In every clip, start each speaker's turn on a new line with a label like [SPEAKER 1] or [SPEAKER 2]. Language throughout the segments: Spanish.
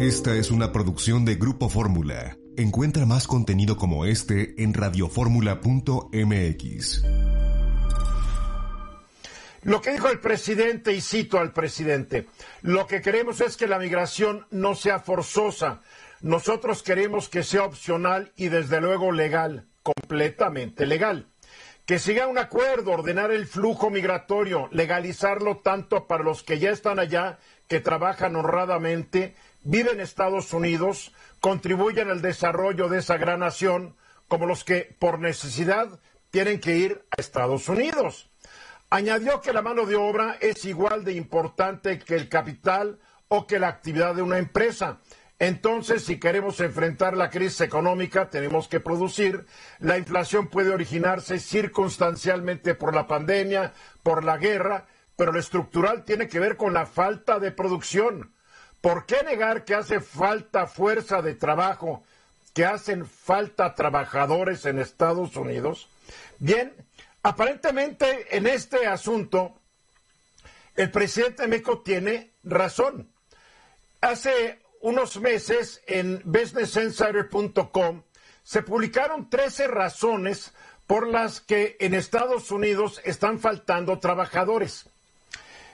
[SPEAKER 1] Esta es una producción de Grupo Fórmula. Encuentra más contenido como este en radioformula.mx.
[SPEAKER 2] Lo que dijo el presidente, y cito al presidente, lo que queremos es que la migración no sea forzosa. Nosotros queremos que sea opcional y desde luego legal, completamente legal. Que siga un acuerdo, ordenar el flujo migratorio, legalizarlo tanto para los que ya están allá, que trabajan honradamente, viven en Estados Unidos, contribuyen al desarrollo de esa gran nación, como los que por necesidad tienen que ir a Estados Unidos. Añadió que la mano de obra es igual de importante que el capital o que la actividad de una empresa. Entonces, si queremos enfrentar la crisis económica, tenemos que producir. La inflación puede originarse circunstancialmente por la pandemia, por la guerra, pero lo estructural tiene que ver con la falta de producción. ¿Por qué negar que hace falta fuerza de trabajo, que hacen falta trabajadores en Estados Unidos? Bien, aparentemente en este asunto el presidente Meco tiene razón. Hace unos meses en businessinsider.com se publicaron 13 razones por las que en Estados Unidos están faltando trabajadores.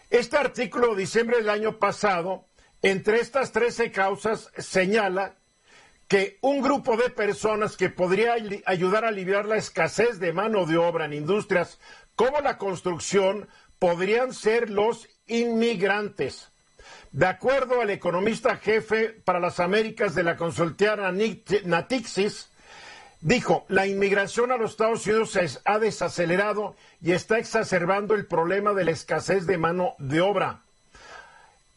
[SPEAKER 2] Este artículo de diciembre del año pasado entre estas 13 causas señala que un grupo de personas que podría ayudar a aliviar la escasez de mano de obra en industrias como la construcción podrían ser los inmigrantes. De acuerdo al economista jefe para las Américas de la consultora Natixis, dijo, la inmigración a los Estados Unidos se ha desacelerado y está exacerbando el problema de la escasez de mano de obra.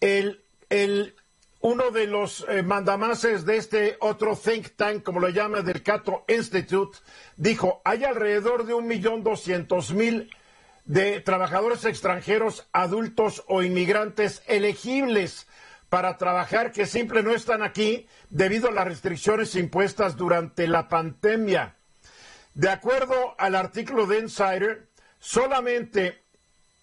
[SPEAKER 2] El el, uno de los eh, mandamases de este otro think tank, como lo llama, del Cato Institute, dijo, hay alrededor de un millón doscientos mil de trabajadores extranjeros, adultos o inmigrantes elegibles para trabajar que siempre no están aquí debido a las restricciones impuestas durante la pandemia. De acuerdo al artículo de Insider, solamente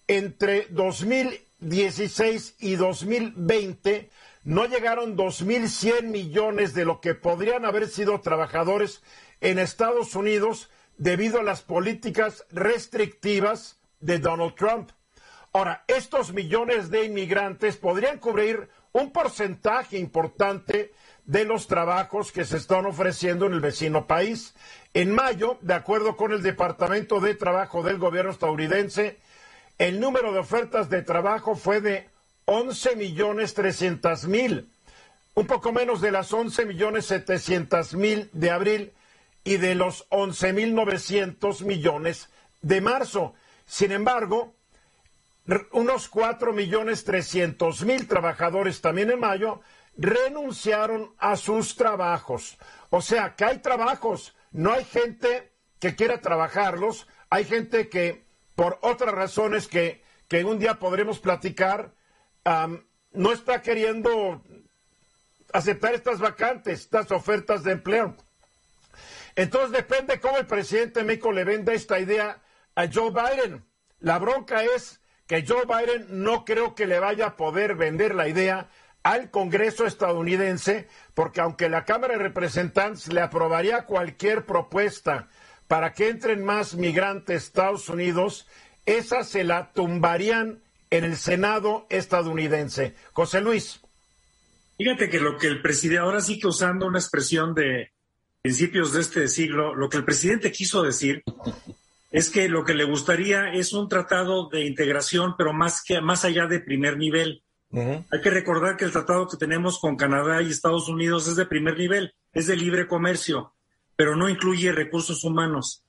[SPEAKER 2] entre 2000 2016 y 2020 no llegaron 2.100 millones de lo que podrían haber sido trabajadores en Estados Unidos debido a las políticas restrictivas de Donald Trump. Ahora, estos millones de inmigrantes podrían cubrir un porcentaje importante de los trabajos que se están ofreciendo en el vecino país. En mayo, de acuerdo con el Departamento de Trabajo del gobierno estadounidense, el número de ofertas de trabajo fue de 11 millones 300 mil, un poco menos de las 11 millones 700 mil de abril y de los 11 mil 900 millones de marzo. Sin embargo, unos 4 millones 300 mil trabajadores también en mayo renunciaron a sus trabajos. O sea, que hay trabajos, no hay gente que quiera trabajarlos, hay gente que por otras razones que, que un día podremos platicar, no está queriendo aceptar estas vacantes, estas ofertas de empleo. Entonces depende cómo el presidente México le venda esta idea a Joe Biden. La bronca es que Joe Biden no creo que le vaya a poder vender la idea al Congreso estadounidense, porque aunque la Cámara de Representantes le aprobaría cualquier propuesta para que entren más migrantes a Estados Unidos, esa se la tumbarían en el Senado estadounidense. José Luis.
[SPEAKER 3] Fíjate que lo que el presidente, ahora sí que usando una expresión de principios de este siglo, lo que el presidente quiso decir es que lo que le gustaría es un tratado de integración, pero más, que, más allá de primer nivel. Hay que recordar que el tratado que tenemos con Canadá y Estados Unidos es de primer nivel, es de libre comercio pero no incluye recursos humanos.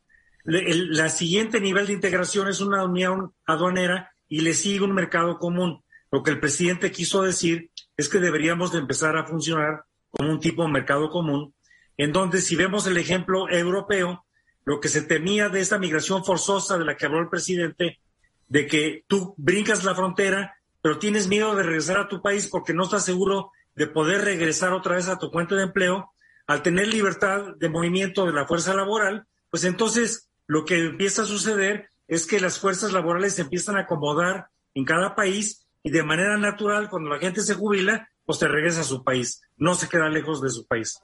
[SPEAKER 3] el la siguiente nivel de integración es una unión aduanera y le sigue un mercado común. Lo que el presidente quiso decir es que deberíamos de empezar a funcionar como un tipo de mercado común, en donde si vemos el ejemplo europeo, lo que se temía de esta migración forzosa de la que habló el presidente, de que tú brincas la frontera, pero tienes miedo de regresar a tu país porque no estás seguro de poder regresar otra vez a tu fuente de empleo, al tener libertad de movimiento de la fuerza laboral, pues entonces lo que empieza a suceder es que las fuerzas laborales se empiezan a acomodar en cada país y de manera natural, cuando la gente se jubila, pues se regresa a su país, no se queda lejos de su país.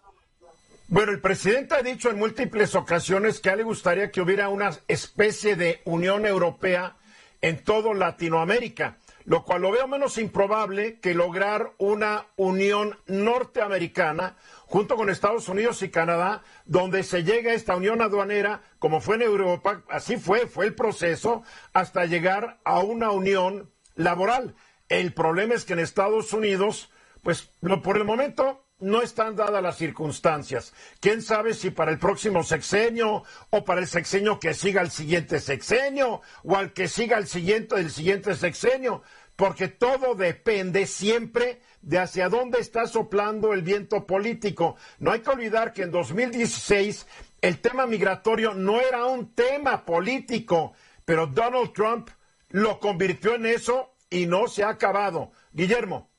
[SPEAKER 2] Bueno, el presidente ha dicho en múltiples ocasiones que a él le gustaría que hubiera una especie de Unión Europea en todo Latinoamérica, lo cual lo veo menos improbable que lograr una Unión Norteamericana junto con Estados Unidos y Canadá, donde se llega a esta unión aduanera, como fue en Europa, así fue, fue el proceso, hasta llegar a una unión laboral. El problema es que en Estados Unidos, pues por el momento no están dadas las circunstancias. ¿Quién sabe si para el próximo sexenio o para el sexenio que siga el siguiente sexenio o al que siga el siguiente del siguiente sexenio? Porque todo depende siempre de hacia dónde está soplando el viento político. No hay que olvidar que en 2016 el tema migratorio no era un tema político, pero Donald Trump lo convirtió en eso y no se ha acabado. Guillermo.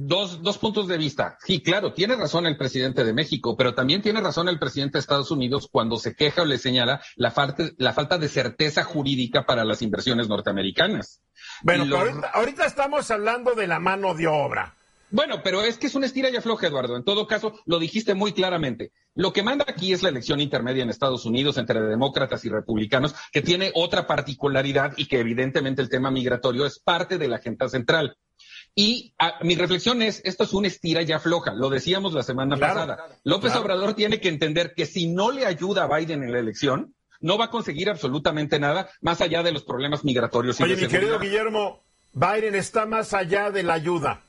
[SPEAKER 4] Dos, dos puntos de vista. Sí, claro, tiene razón el presidente de México, pero también tiene razón el presidente de Estados Unidos cuando se queja o le señala la falta, la falta de certeza jurídica para las inversiones norteamericanas.
[SPEAKER 2] Bueno, ahorita, estamos hablando de la mano de obra.
[SPEAKER 4] Bueno, pero es que es una estira y afloja, Eduardo. En todo caso, lo dijiste muy claramente. Lo que manda aquí es la elección intermedia en Estados Unidos entre demócratas y republicanos, que tiene otra particularidad y que evidentemente el tema migratorio es parte de la agenda central. Y ah, mi reflexión es, esto es una estira ya floja, lo decíamos la semana pasada. López Obrador tiene que entender que si no le ayuda a Biden en la elección, no va a conseguir absolutamente nada más allá de los problemas migratorios.
[SPEAKER 2] Oye, mi querido Guillermo, Biden está más allá de la ayuda.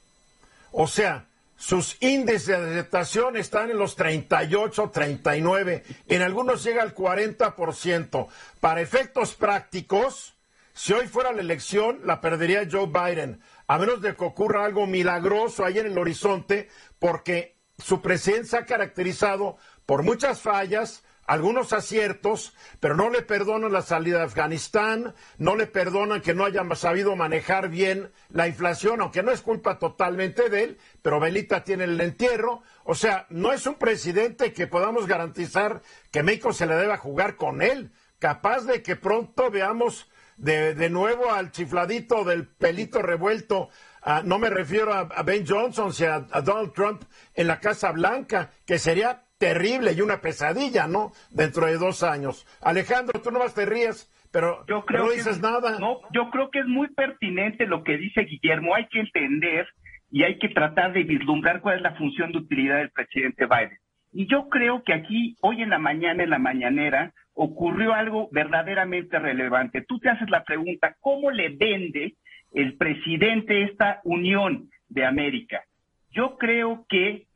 [SPEAKER 2] O sea, sus índices de aceptación están en los 38, 39, en algunos llega al 40%. Para efectos prácticos, si hoy fuera la elección, la perdería Joe Biden a menos de que ocurra algo milagroso ahí en el horizonte, porque su presencia ha caracterizado por muchas fallas, algunos aciertos, pero no le perdonan la salida de Afganistán, no le perdonan que no hayan sabido manejar bien la inflación, aunque no es culpa totalmente de él, pero Belita tiene el entierro. O sea, no es un presidente que podamos garantizar que México se le deba jugar con él, capaz de que pronto veamos de, de nuevo al chifladito del pelito revuelto. Ah, no me refiero a, Ben Johnson, sino a, Donald Trump en la Casa Blanca, que sería terrible y una pesadilla, ¿no? Dentro de dos años. Alejandro, tú no más te ríes, pero yo creo no dices nada.
[SPEAKER 5] No, yo creo que es muy pertinente lo que dice Guillermo. Hay que entender y hay que tratar de vislumbrar cuál es la función de utilidad del presidente Biden. Y yo creo que aquí, hoy en la mañana, en la mañanera, ocurrió algo verdaderamente relevante. Tú te haces la pregunta, ¿cómo le vende el presidente esta Unión de América? Yo creo que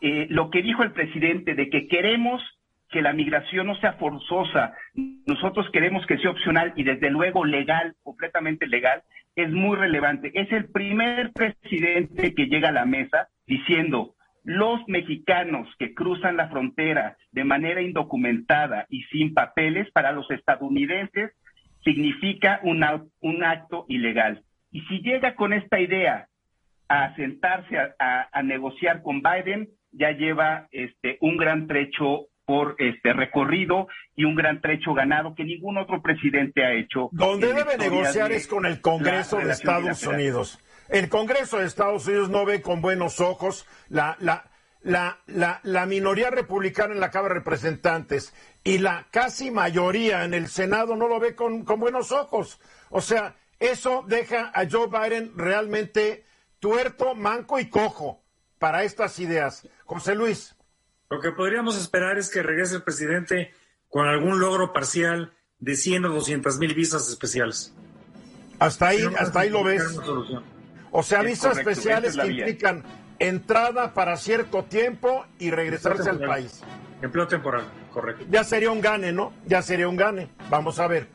[SPEAKER 5] eh, lo que dijo el presidente de que queremos que la migración no sea forzosa, nosotros queremos que sea opcional y desde luego legal, completamente legal, es muy relevante. Es el primer presidente que llega a la mesa diciendo, los mexicanos que cruzan la frontera de manera indocumentada y sin papeles para los estadounidenses significa un, acto ilegal. Y si llega con esta idea a sentarse a, negociar con Biden, ya lleva este, un gran trecho por este recorrido y un gran trecho ganado que ningún otro presidente ha hecho.
[SPEAKER 2] Donde debe negociar es con el Congreso de Estados Unidos. El Congreso de Estados Unidos no ve con buenos ojos la, la, la, la, la, minoría republicana en la Cámara de Representantes y la casi mayoría en el Senado no lo ve con, con buenos ojos. O sea, eso deja a Joe Biden realmente tuerto, manco y cojo para estas ideas. José Luis.
[SPEAKER 3] Lo que podríamos esperar es que regrese el presidente con algún logro parcial de 100 o 200 mil visas especiales.
[SPEAKER 2] Hasta ahí, hasta ahí lo ves. O sea, visas especiales que implican entrada para cierto tiempo y regresarse al país.
[SPEAKER 3] Empleo temporal, correcto.
[SPEAKER 2] Ya sería un gane, ¿no? Ya sería un gane. Vamos a ver.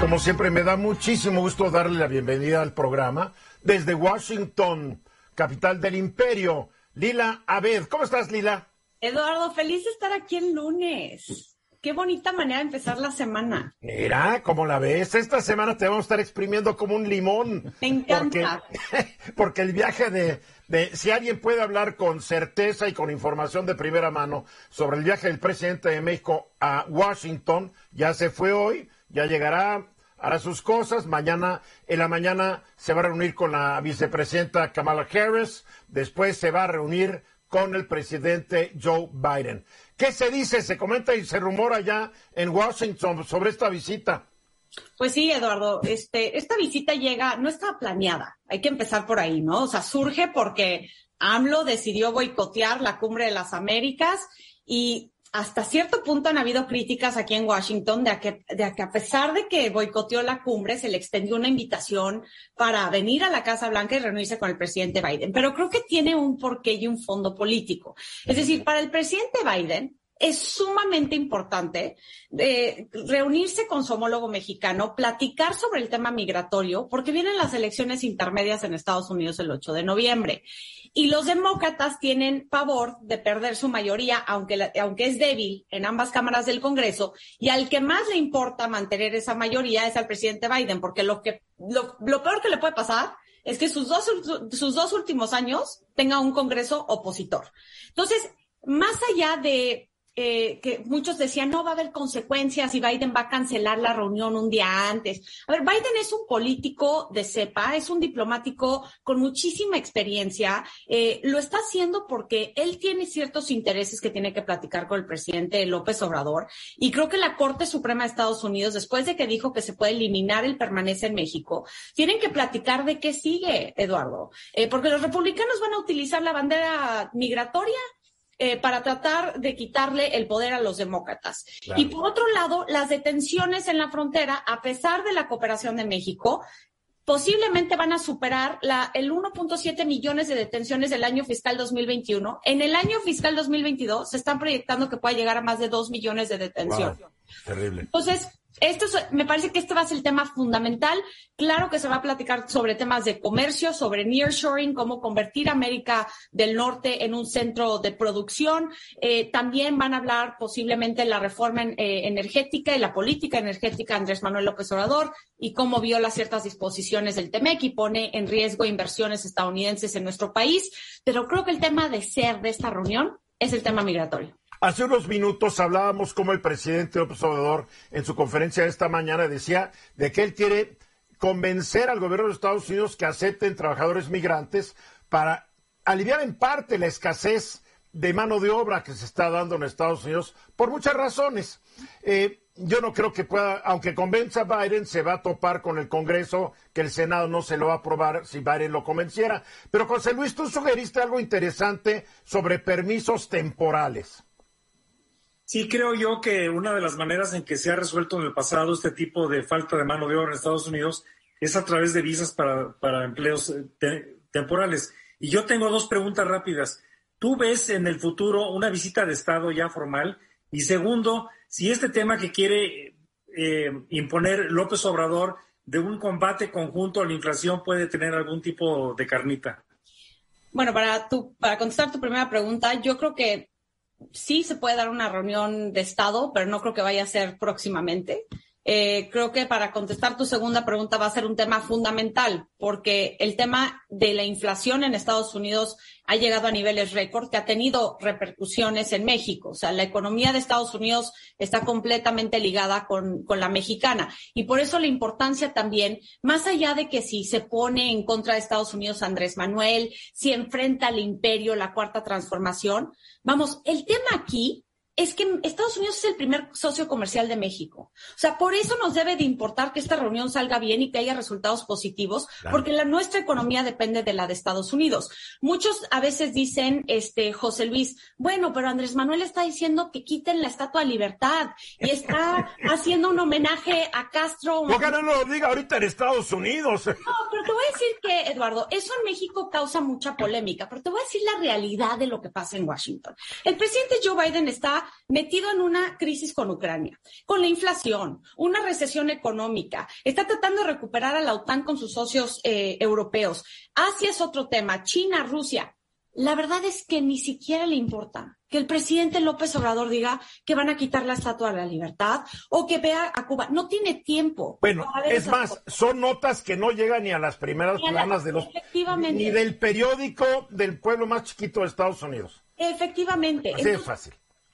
[SPEAKER 2] Como siempre, me da muchísimo gusto darle la bienvenida al programa desde Washington, capital del imperio. Lila Abed. ¿Cómo estás, Lila?
[SPEAKER 6] Eduardo, feliz de estar aquí el lunes. Qué bonita manera de empezar la semana.
[SPEAKER 2] Mira, como la ves, esta semana te vamos a estar exprimiendo como un limón.
[SPEAKER 6] Me encanta.
[SPEAKER 2] Porque, el viaje de, de, si alguien puede hablar con certeza y con información de primera mano sobre el viaje del presidente de México a Washington, ya se fue hoy, ya llegará hará sus cosas. Mañana, en la mañana, se va a reunir con la vicepresidenta Kamala Harris. Después se va a reunir con el presidente Joe Biden. ¿Qué se dice, se comenta y se rumora ya en Washington sobre esta visita?
[SPEAKER 6] Pues sí, Eduardo, este, esta visita llega, no estaba planeada, hay que empezar por ahí, ¿no? O sea, surge porque AMLO decidió boicotear la cumbre de las Américas y hasta cierto punto han habido críticas aquí en Washington de que, de que a pesar de que boicoteó la cumbre, se le extendió una invitación para venir a la Casa Blanca y reunirse con el presidente Biden. Pero creo que tiene un porqué y un fondo político. Es decir, para el presidente Biden, es sumamente importante eh, reunirse con su homólogo mexicano, platicar sobre el tema migratorio, porque vienen las elecciones intermedias en Estados Unidos el 8 de noviembre. Y los demócratas tienen pavor de perder su mayoría, aunque, aunque es débil en ambas cámaras del Congreso, y al que más le importa mantener esa mayoría es al presidente Biden, porque lo, que, lo, lo peor que le puede pasar es que sus dos, sus dos últimos años tenga un Congreso opositor. Entonces, más allá de eh, que muchos decían no va a haber consecuencias y Biden va a cancelar la reunión un día antes. A ver, Biden es un político de cepa, es un diplomático con muchísima experiencia. Eh, lo está haciendo porque él tiene ciertos intereses que tiene que platicar con el presidente López Obrador. Y creo que la Corte Suprema de Estados Unidos, después de que dijo que se puede eliminar el permanece en México, tienen que platicar de qué sigue, Eduardo. Eh, porque los republicanos van a utilizar la bandera migratoria eh, para tratar de quitarle el poder a los demócratas. Y por otro lado, las detenciones en la frontera, a pesar de la cooperación de México, posiblemente van a superar la, el 1.7 millones de detenciones del año fiscal 2021. En el año fiscal 2022 se están proyectando que pueda llegar a más de 2 millones de detenciones.
[SPEAKER 2] Terrible.
[SPEAKER 6] Entonces, esto me parece que este va a ser el tema fundamental. Claro que se va a platicar sobre temas de comercio, sobre nearshoring, cómo convertir América del Norte en un centro de producción. Eh, también van a hablar posiblemente la reforma eh, energética y la política energética Andrés Manuel López Obrador y cómo viola ciertas disposiciones del TEMEC y pone en riesgo inversiones estadounidenses en nuestro país. Pero creo que el tema de ser de esta reunión es el tema migratorio.
[SPEAKER 2] Hace unos minutos hablábamos como el presidente López Obrador en su conferencia esta mañana decía de que él quiere convencer al gobierno de Estados Unidos que acepten trabajadores migrantes para aliviar en parte la escasez de mano de obra que se está dando en Estados Unidos por muchas razones. Eh, yo no creo que pueda, aunque convenza a Biden, se va a topar con el Congreso, que el Senado no se lo va a aprobar si Biden lo convenciera. Pero José Luis, tú sugeriste algo interesante sobre permisos temporales.
[SPEAKER 3] Sí, creo yo que una de las maneras en que se ha resuelto en el pasado este tipo de falta de mano de obra en Estados Unidos es a través de visas para, empleos eh, temporales. Y yo tengo dos preguntas rápidas. ¿Tú ves en el futuro una visita de Estado ya formal? Y segundo, si este tema que quiere eh, imponer López Obrador de un combate conjunto a la inflación puede tener algún tipo de carnita.
[SPEAKER 6] Bueno, para, tu, para contestar tu primera pregunta, yo creo que sí se puede dar una reunión de Estado, pero no creo que vaya a ser próximamente. Eh, creo que para contestar tu segunda pregunta va a ser un tema fundamental, porque el tema de la inflación en Estados Unidos ha llegado a niveles récord, que ha tenido repercusiones en México. O sea, la economía de Estados Unidos está completamente ligada con, con la mexicana. Y por eso la importancia también, más allá de que si se pone en contra de Estados Unidos Andrés Manuel, si enfrenta al imperio, la cuarta transformación, vamos, el tema aquí es que Estados Unidos es el primer socio comercial de México. O sea, por eso nos debe de importar que esta reunión salga bien y que haya resultados positivos, porque la, nuestra economía depende de la de Estados Unidos. Muchos a veces dicen, este, José Luis, bueno, pero Andrés Manuel está diciendo que quiten la Estatua de Libertad y está haciendo un homenaje a Castro.
[SPEAKER 2] ¿Por qué no lo diga ahorita en Estados Unidos?
[SPEAKER 6] No, pero te voy a decir que, Eduardo, eso en México causa mucha polémica, pero te voy a decir la realidad de lo que pasa en Washington. El presidente Joe Biden está metido en una crisis con Ucrania, con la inflación, una recesión económica, está tratando de recuperar a la OTAN con sus socios eh, europeos. Asia es otro tema, China, Rusia. La verdad es que ni siquiera le importa que el presidente López Obrador diga que van a quitar la estatua de la libertad o que vea a Cuba. No tiene tiempo.
[SPEAKER 2] Bueno, es más, son notas que no llegan ni a las primeras planas de los ni del periódico del pueblo más chiquito de Estados Unidos.
[SPEAKER 6] Efectivamente.
[SPEAKER 2] Así es fácil.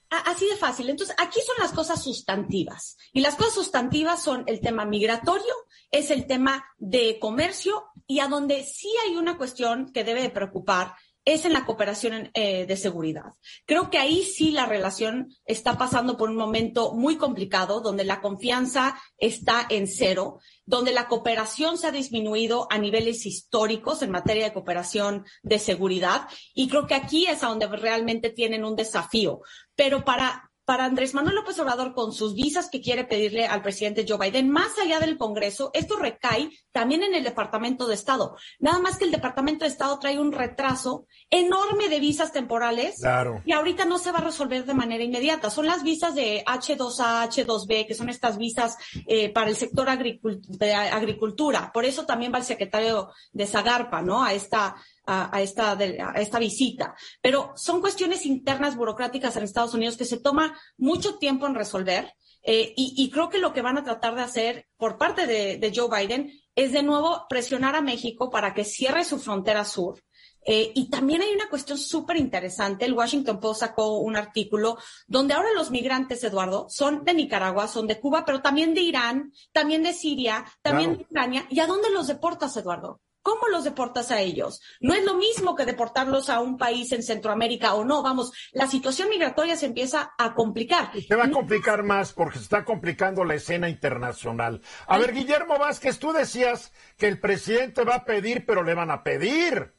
[SPEAKER 6] Así de fácil. Entonces, aquí son las cosas sustantivas. Y las cosas sustantivas son el tema migratorio, es el tema de comercio y a donde sí hay una cuestión que debe de preocupar es en la cooperación eh, de seguridad. Creo que ahí sí la relación está pasando por un momento muy complicado, donde la confianza está en cero, donde la cooperación se ha disminuido a niveles históricos en materia de cooperación de seguridad. Y creo que aquí es donde realmente tienen un desafío. Pero para para Andrés Manuel López Obrador con sus visas que quiere pedirle al presidente Joe Biden, más allá del Congreso, esto recae también en el Departamento de Estado. Nada más que el Departamento de Estado trae un retraso enorme de visas temporales y ahorita no se va a resolver de manera inmediata. Son las visas de H2A, H2B, que son estas visas eh, para el sector de agricultura. Por eso también va el secretario de Zagarpa, ¿no? A esta a, esta, a esta visita. Pero son cuestiones internas burocráticas en Estados Unidos que se toma mucho tiempo en resolver. Eh, y, creo que lo que van a tratar de hacer por parte de, Joe Biden es de nuevo presionar a México para que cierre su frontera sur. Eh, y también hay una cuestión súper interesante. El Washington Post sacó un artículo donde ahora los migrantes, Eduardo, son de Nicaragua, son de Cuba, pero también de Irán, también de Siria, también de Ucrania. ¿Y a dónde los deportas, Eduardo? ¿Cómo los deportas a ellos? No es lo mismo que deportarlos a un país en Centroamérica o no. Vamos, la situación migratoria se empieza a complicar.
[SPEAKER 2] se va a complicar más porque se está complicando la escena internacional. A ver, Guillermo Vázquez, tú decías que el presidente va a pedir, pero le van a pedir.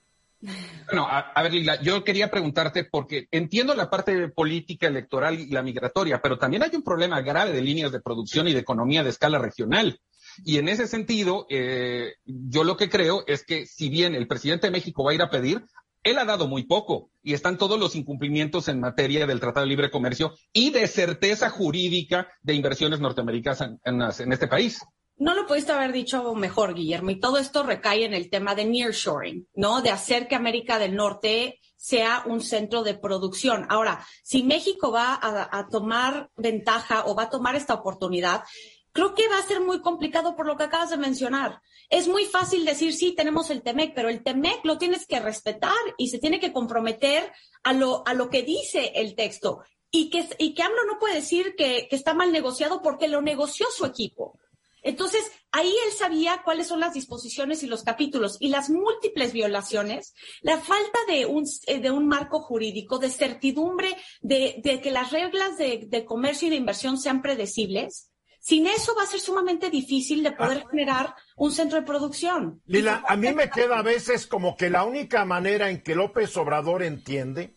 [SPEAKER 4] Bueno, a, ver, Lila, yo quería preguntarte porque entiendo la parte política, electoral y la migratoria, pero también hay un problema grave de líneas de producción y de economía de escala regional. Y en ese sentido, eh, yo lo que creo es que si bien el presidente de México va a ir a pedir, él ha dado muy poco y están todos los incumplimientos en materia del Tratado de Libre Comercio y de certeza jurídica de inversiones norteamericanas en, este país.
[SPEAKER 6] No lo pudiste haber dicho mejor, Guillermo, y todo esto recae en el tema de nearshoring, ¿no? De hacer que América del Norte sea un centro de producción. Ahora, si México va a, tomar ventaja o va a tomar esta oportunidad, creo que va a ser muy complicado por lo que acabas de mencionar. Es muy fácil decir, sí, tenemos el TEMEC, pero el TEMEC lo tienes que respetar y se tiene que comprometer a lo, a lo que dice el texto. Y que, y que AMLO no puede decir que, está mal negociado porque lo negoció su equipo. Entonces, ahí él sabía cuáles son las disposiciones y los capítulos y las múltiples violaciones, la falta de un, eh, de un marco jurídico, de certidumbre de, que las reglas de, comercio y de inversión sean predecibles, sin eso va a ser sumamente difícil de poder ah. generar un centro de producción.
[SPEAKER 2] Lila, a mí me queda a veces como que la única manera en que López Obrador entiende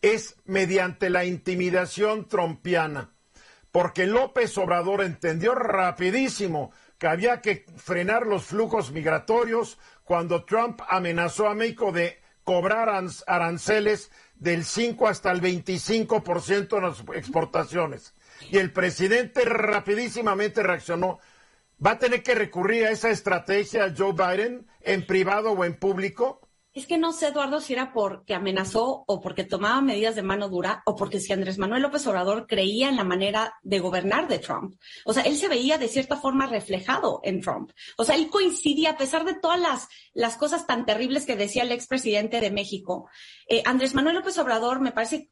[SPEAKER 2] es mediante la intimidación trompiana, porque López Obrador entendió rapidísimo que había que frenar los flujos migratorios cuando Trump amenazó a México de cobrar aranceles del 5 hasta el 25% en las exportaciones y el presidente rapidísimamente reaccionó. ¿Va a tener que recurrir a esa estrategia Joe Biden en privado o en público?
[SPEAKER 6] Es que no sé, Eduardo, si era porque amenazó o porque tomaba medidas de mano dura o porque si Andrés Manuel López Obrador creía en la manera de gobernar de Trump. O sea, él se veía de cierta forma reflejado en Trump. O sea, él coincidía, a pesar de todas las, las cosas tan terribles que decía el expresidente de México, eh, Andrés Manuel López Obrador me parece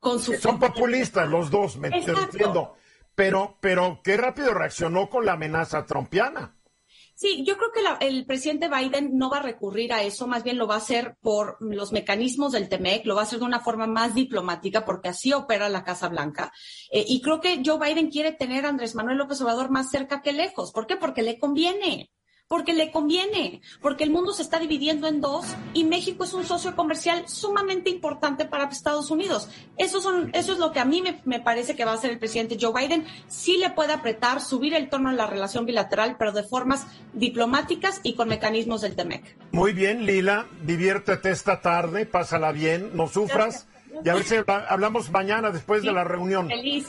[SPEAKER 2] son populistas los dos, me entiendo. Pero, pero qué rápido reaccionó con la amenaza trompiana.
[SPEAKER 6] Sí, yo creo que el presidente Biden no va a recurrir a eso, más bien lo va a hacer por los mecanismos del TEMEC, lo va a hacer de una forma más diplomática, porque así opera la Casa Blanca. Eh, y creo que Joe Biden quiere tener a Andrés Manuel López Obrador más cerca que lejos. ¿Por qué? Porque le conviene porque le conviene, porque el mundo se está dividiendo en dos y México es un socio comercial sumamente importante para Estados Unidos. Eso, son, eso es lo que a mí me, parece que va a hacer el presidente Joe Biden. Sí le puede apretar, subir el tono en la relación bilateral, pero de formas diplomáticas y con mecanismos del TEMEC.
[SPEAKER 2] Muy bien, Lila, diviértete esta tarde, pásala bien, no sufras. Y a ver si hablamos mañana después de la reunión.
[SPEAKER 6] Feliz.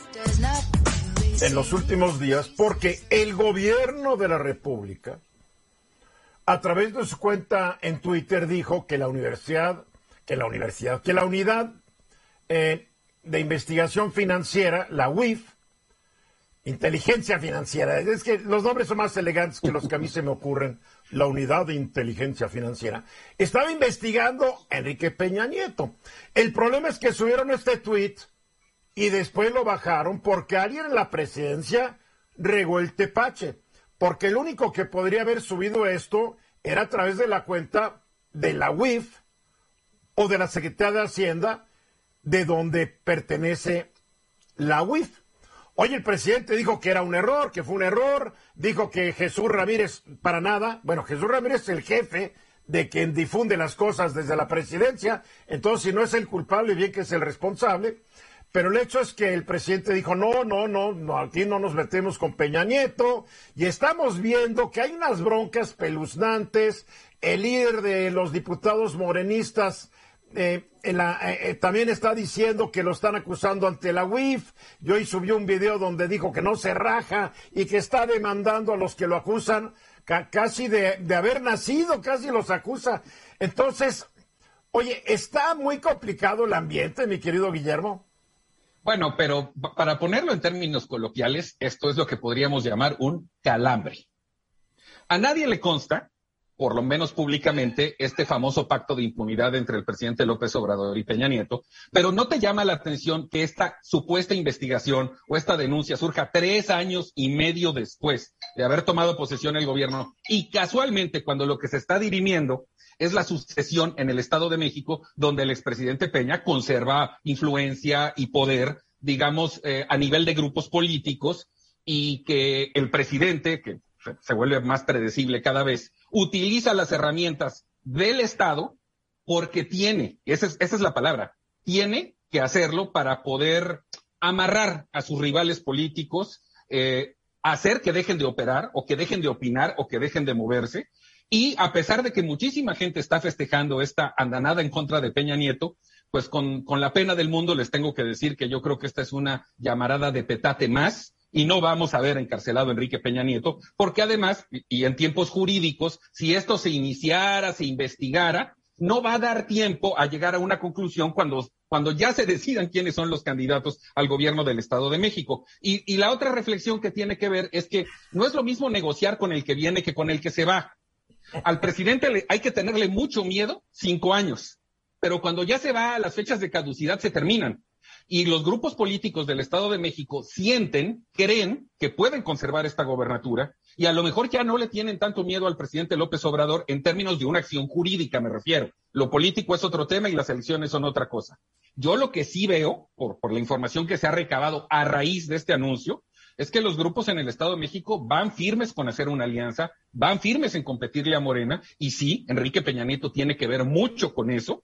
[SPEAKER 2] En los últimos días, porque el gobierno de la República a través de su cuenta en Twitter dijo que la universidad, que la universidad, que la unidad eh, de investigación financiera, la UIF, inteligencia financiera, es que los nombres son más elegantes que los que a mí se me ocurren, la unidad de inteligencia financiera, estaba investigando a Enrique Peña Nieto. El problema es que subieron este tweet y después lo bajaron porque alguien en la presidencia regó el tepache. Porque el único que podría haber subido esto era a través de la cuenta de la UIF o de la Secretaría de Hacienda, de donde pertenece la UIF. Hoy el presidente dijo que era un error, que fue un error, dijo que Jesús Ramírez para nada, bueno, Jesús Ramírez es el jefe de quien difunde las cosas desde la presidencia, entonces si no es el culpable, bien que es el responsable, pero el hecho es que el presidente dijo, no, no, no, no, aquí no nos metemos con Peña Nieto, y estamos viendo que hay unas broncas peluznantes, el líder de los diputados morenistas eh, eh, eh, también está diciendo que lo están acusando ante la UIF. Yo hoy subió un video donde dijo que no se raja y que está demandando a los que lo acusan casi de, de haber nacido, casi los acusa. Entonces, oye, está muy complicado el ambiente, mi querido Guillermo.
[SPEAKER 4] Bueno, pero para ponerlo en términos coloquiales, esto es lo que podríamos llamar un calambre. A nadie le consta por lo menos públicamente, este famoso pacto de impunidad entre el presidente López Obrador y Peña Nieto, pero no te llama la atención que esta supuesta investigación o esta denuncia surja tres años y medio después de haber tomado posesión el gobierno y casualmente cuando lo que se está dirimiendo es la sucesión en el Estado de México, donde el expresidente Peña conserva influencia y poder, digamos, eh, a nivel de grupos políticos y que el presidente, que se vuelve más predecible cada vez, utiliza las herramientas del Estado porque tiene, esa es, esa es la palabra, tiene que hacerlo para poder amarrar a sus rivales políticos, eh, hacer que dejen de operar o que dejen de opinar o que dejen de moverse. Y a pesar de que muchísima gente está festejando esta andanada en contra de Peña Nieto, pues con, con la pena del mundo les tengo que decir que yo creo que esta es una llamarada de petate más y no vamos a ver encarcelado a Enrique Peña Nieto, porque además, y en tiempos jurídicos, si esto se iniciara, se investigara, no va a dar tiempo a llegar a una conclusión cuando, cuando ya se decidan quiénes son los candidatos al gobierno del Estado de México. Y, y la otra reflexión que tiene que ver es que no es lo mismo negociar con el que viene que con el que se va. Al presidente le, hay que tenerle mucho miedo cinco años, pero cuando ya se va, las fechas de caducidad se terminan y los grupos políticos del Estado de México sienten, creen que pueden conservar esta gobernatura y a lo mejor ya no le tienen tanto miedo al presidente López Obrador en términos de una acción jurídica, me refiero. Lo político es otro tema y las elecciones son otra cosa. Yo lo que sí veo, por, por la información que se ha recabado a raíz de este anuncio, es que los grupos en el Estado de México van firmes con hacer una alianza, van firmes en competirle a Morena, y sí, Enrique Peña Nieto tiene que ver mucho con eso.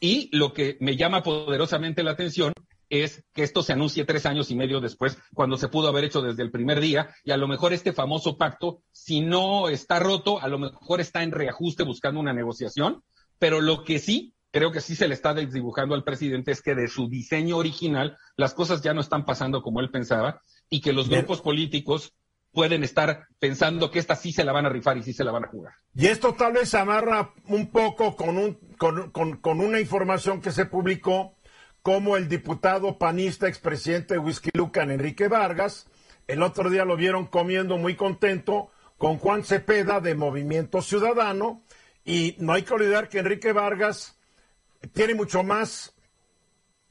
[SPEAKER 4] Y lo que me llama poderosamente la atención es que esto se anuncie tres años y medio después, cuando se pudo haber hecho desde el primer día, y a lo mejor este famoso pacto, si no está roto, a lo mejor está en reajuste buscando una negociación, pero lo que sí, creo que sí se le está desdibujando al presidente es que de su diseño original las cosas ya no están pasando como él pensaba y que los grupos políticos pueden estar pensando que esta sí se la van a rifar y sí se la van a jugar.
[SPEAKER 2] Y esto tal vez se amarra un poco con, un, con, con, con una información que se publicó como el diputado panista expresidente de Whisky Lucan, Enrique Vargas, el otro día lo vieron comiendo muy contento con Juan Cepeda de Movimiento Ciudadano, y no hay que olvidar que Enrique Vargas tiene mucho más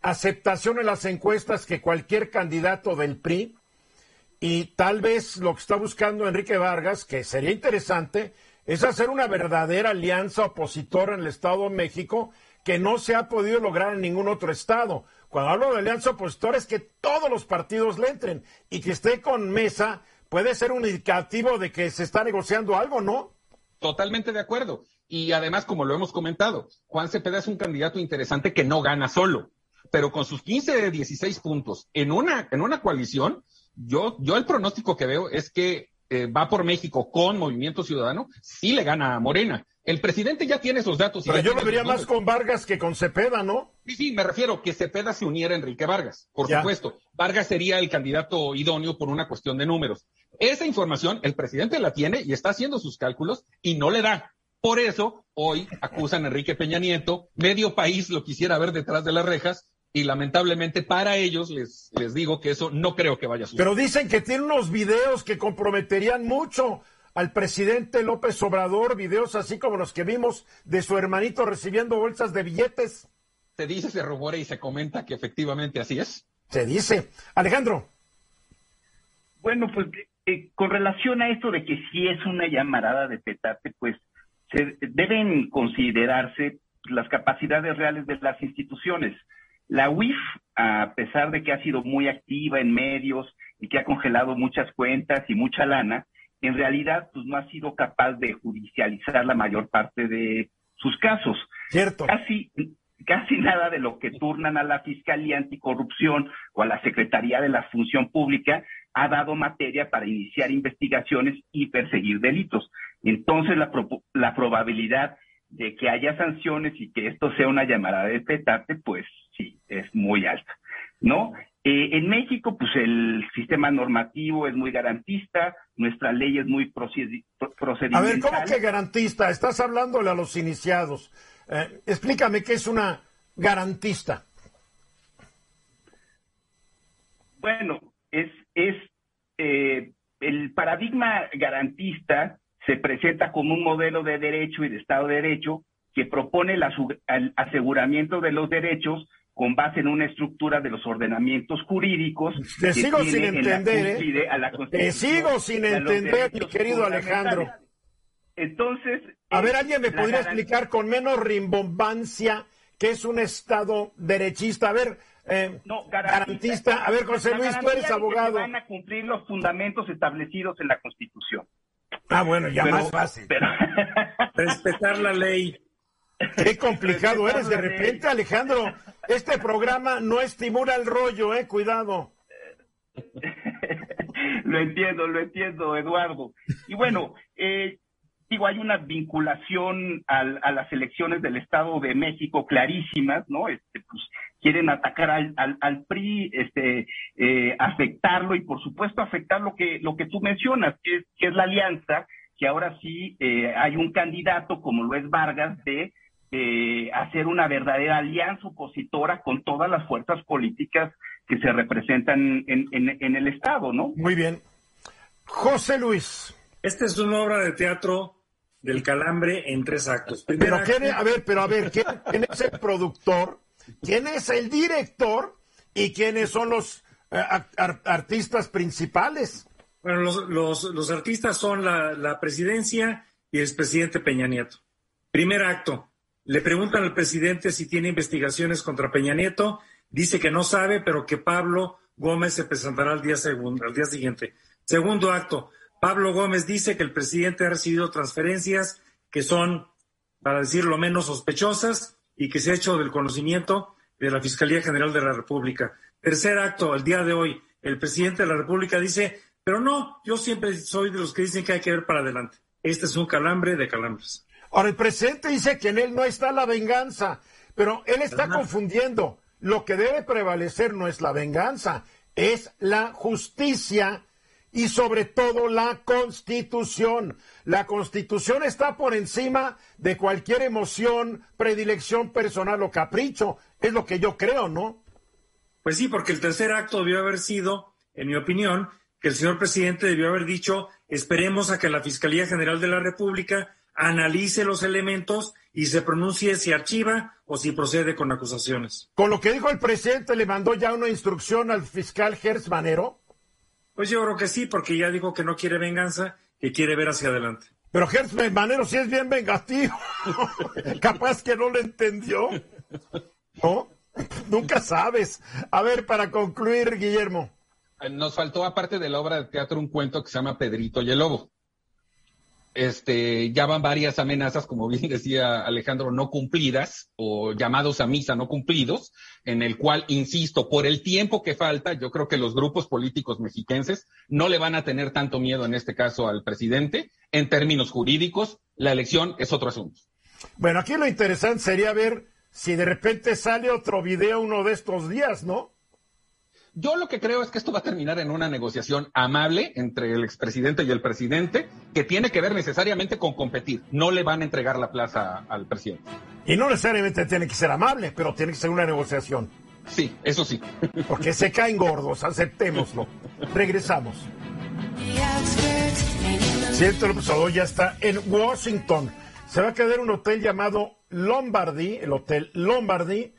[SPEAKER 2] aceptación en las encuestas que cualquier candidato del PRI, y tal vez lo que está buscando Enrique Vargas, que sería interesante, es hacer una verdadera alianza opositora en el Estado de México que no se ha podido lograr en ningún otro estado. Cuando hablo de alianza opositora es que todos los partidos le entren y que esté con mesa puede ser un indicativo de que se está negociando algo, ¿no?
[SPEAKER 4] Totalmente de acuerdo. Y además, como lo hemos comentado, Juan Cepeda es un candidato interesante que no gana solo, pero con sus 15 de 16 puntos en una, en una coalición, yo, yo el pronóstico que veo es que eh, va por México con Movimiento Ciudadano, sí le gana a Morena. El presidente ya tiene esos datos.
[SPEAKER 2] Pero yo lo vería más con Vargas que con Cepeda, ¿no?
[SPEAKER 4] Sí, sí, me refiero que Cepeda se uniera a Enrique Vargas, por supuesto. Vargas sería el candidato idóneo por una cuestión de números. Esa información el presidente la tiene y está haciendo sus cálculos y no le da. Por eso, hoy acusan a Enrique Peña Nieto, medio país lo quisiera ver detrás de las rejas, y lamentablemente para ellos les, les digo que eso no creo que vaya a suceder.
[SPEAKER 2] Pero dicen que tiene unos videos que comprometerían mucho al presidente López Obrador, videos así como los que vimos de su hermanito recibiendo bolsas de billetes.
[SPEAKER 4] Se dice, se rumora y se comenta que efectivamente así es.
[SPEAKER 2] se dice. Alejandro.
[SPEAKER 5] Bueno, pues eh, con relación a esto de que si es una llamarada de petate, pues se deben considerarse las capacidades reales de las instituciones. La UIF, a pesar de que ha sido muy activa en medios y que ha congelado muchas cuentas y mucha lana, en realidad pues no ha sido capaz de judicializar la mayor parte de sus casos.
[SPEAKER 2] Cierto.
[SPEAKER 5] Casi, casi nada de lo que turnan a la Fiscalía Anticorrupción o a la Secretaría de la Función Pública ha dado materia para iniciar investigaciones y perseguir delitos. Entonces, la, la probabilidad de que haya sanciones y que esto sea una llamada de petate, pues sí, es muy alta, ¿no? Eh, en México, pues el sistema normativo es muy garantista, nuestra ley es muy procedimental.
[SPEAKER 2] A ver, ¿cómo que garantista? Estás hablándole a los iniciados. Eh, explícame qué es una garantista.
[SPEAKER 5] Bueno, es, es eh, el paradigma garantista se presenta como un modelo de derecho y de Estado de Derecho que propone el aseguramiento de los derechos con base en una estructura de los ordenamientos jurídicos.
[SPEAKER 2] Te sigo sin entender, ¿eh? Te sigo sin entender, mi querido Alejandro.
[SPEAKER 5] Entonces.
[SPEAKER 2] A ver, ¿alguien me podría explicar con menos rimbombancia qué es un Estado derechista? A ver, eh, no, garantista. A ver, José Luis, tú eres abogado.
[SPEAKER 5] van a cumplir los fundamentos establecidos en la Constitución.
[SPEAKER 2] Ah, bueno, ya más fácil.
[SPEAKER 3] Respetar la ley.
[SPEAKER 2] Qué complicado eres de repente, Alejandro. Este programa no estimula el rollo, eh, cuidado.
[SPEAKER 5] lo entiendo, lo entiendo, Eduardo. Y bueno, eh, digo, hay una vinculación al, a las elecciones del Estado de México clarísimas, ¿no? Este, pues, quieren atacar al, al, PRI, este, eh, afectarlo y por supuesto afectar lo que, lo que tú mencionas, que es, que es la alianza, que ahora sí eh, hay un candidato como lo es Vargas de eh, hacer una verdadera alianza opositora con todas las fuerzas políticas que se representan en, en, el Estado, ¿no?
[SPEAKER 2] Muy bien. José Luis.
[SPEAKER 3] Esta es una obra de teatro del calambre en tres actos.
[SPEAKER 2] pero a ver, pero a ver, ¿quién, es el productor? ¿Quién es el director? ¿Y quiénes son los eh, artistas principales?
[SPEAKER 3] Bueno, los, los, los artistas son la, la, presidencia y el expresidente Peña Nieto. Primer acto, le preguntan al presidente si tiene investigaciones contra Peña Nieto, dice que no sabe, pero que Pablo Gómez se presentará al día, segundo, al día siguiente. Segundo acto, Pablo Gómez dice que el presidente ha recibido transferencias que son, para decirlo menos, sospechosas y que se ha hecho del conocimiento de la Fiscalía General de la República. Tercer acto, el día de hoy, el presidente de la República dice, pero no, yo siempre soy de los que dicen que hay que ver para adelante. Este es un calambre de calambres.
[SPEAKER 2] Ahora, el presidente dice que en él no está la venganza, pero él está confundiendo. Lo que debe prevalecer no es la venganza, es la justicia y sobre todo la constitución. La constitución está por encima de cualquier emoción, predilección personal o capricho. Es lo que yo creo, ¿no?
[SPEAKER 3] Pues sí, porque el tercer acto debió haber sido, en mi opinión, que el señor presidente debió haber dicho, esperemos a que la Fiscalía General de la República analice los elementos y se pronuncie si archiva o si procede con acusaciones.
[SPEAKER 2] Con lo que dijo el presidente, ¿le mandó ya una instrucción al fiscal Gertz Manero?
[SPEAKER 3] Pues yo creo que sí, porque ya dijo que no quiere venganza, que quiere ver hacia adelante.
[SPEAKER 2] Pero Gertz Manero sí es bien vengativo. Capaz que no lo entendió. ¿No? Nunca sabes. A ver, para concluir, Guillermo.
[SPEAKER 4] Nos faltó, aparte de la obra de teatro, un cuento que se llama Pedrito y el Lobo este, ya van varias amenazas, como bien decía Alejandro, no cumplidas o llamados a misa no cumplidos, en el cual, insisto, por el tiempo que falta, yo creo que los grupos políticos mexiquenses no le van a tener tanto miedo en este caso al presidente. En términos jurídicos, la elección es otro asunto.
[SPEAKER 2] Bueno, aquí lo interesante sería ver si de repente sale otro video uno de estos días, ¿no?
[SPEAKER 4] Yo lo que creo es que esto va a terminar en una negociación amable entre el expresidente y el presidente, que tiene que ver necesariamente con competir. No le van a entregar la plaza al presidente.
[SPEAKER 2] Y no necesariamente tiene que ser amable, pero tiene que ser una negociación.
[SPEAKER 4] Sí, eso sí.
[SPEAKER 2] Porque se caen gordos, aceptémoslo. Regresamos. Cierto, el Obrador ya está en Washington. Se va a quedar un hotel llamado Lombardy, el Hotel Lombardy,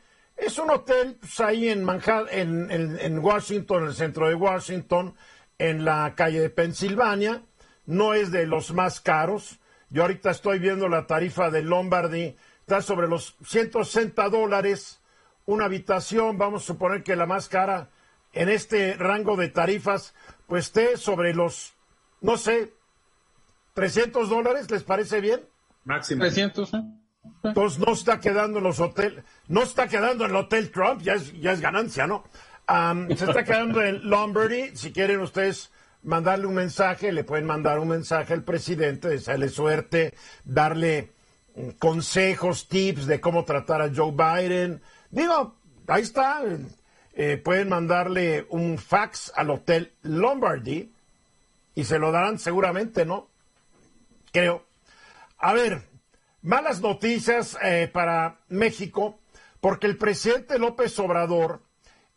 [SPEAKER 2] Es un hotel pues, ahí en Manhattan, en, Washington, en el centro de Washington, en la calle de Pensilvania. No es de los más caros. Yo ahorita estoy viendo la tarifa de Lombardy, está sobre los 160 dólares. Una habitación, vamos a suponer que la más cara en este rango de tarifas, pues esté sobre los, no sé, 300 dólares, ¿les parece bien?
[SPEAKER 4] Máximo. 300, ¿eh?
[SPEAKER 2] Entonces no está quedando en los hoteles, no está quedando en el Hotel Trump, ya es, ya es ganancia, ¿no? se está quedando en Lombardy. Si quieren ustedes mandarle un mensaje, le pueden mandar un mensaje al presidente, desearle suerte, darle mm, consejos, tips de cómo tratar a Joe Biden. Digo, ahí está. Eh, pueden mandarle un fax al Hotel Lombardy y se lo darán seguramente, ¿no? Creo. A ver, Malas noticias eh, para México, porque el presidente López Obrador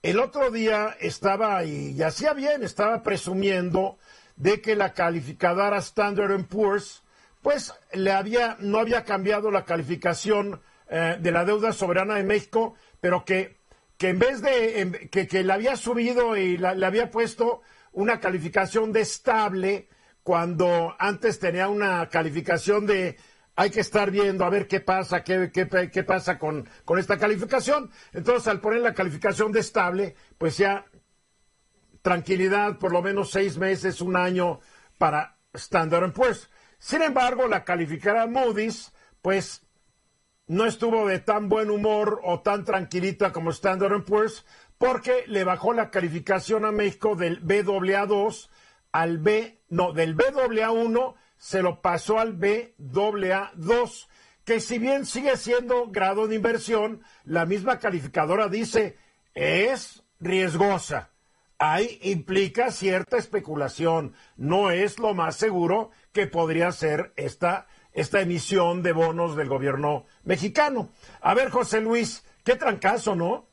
[SPEAKER 2] el otro día estaba, y, hacía bien, estaba presumiendo de que la calificadora Standard Poor's, pues le había, no había cambiado la calificación eh, de la deuda soberana de México, pero que, que en vez de, que, que le había subido y le había puesto una calificación de estable, cuando antes tenía una calificación de hay que estar viendo a ver qué pasa, qué, qué, pasa con, con, esta calificación. Entonces, al poner la calificación de estable, pues ya tranquilidad, por lo menos seis meses, un año para Standard Poor's. Sin embargo, la calificada Moody's, pues no estuvo de tan buen humor o tan tranquilita como Standard Poor's, porque le bajó la calificación a México del BAA2 al B, no, del BAA1 se lo pasó al BAA2, que si bien sigue siendo grado de inversión, la misma calificadora dice es riesgosa. Ahí implica cierta especulación. No es lo más seguro que podría ser esta, esta emisión de bonos del gobierno mexicano. A ver, José Luis, qué trancazo, ¿no?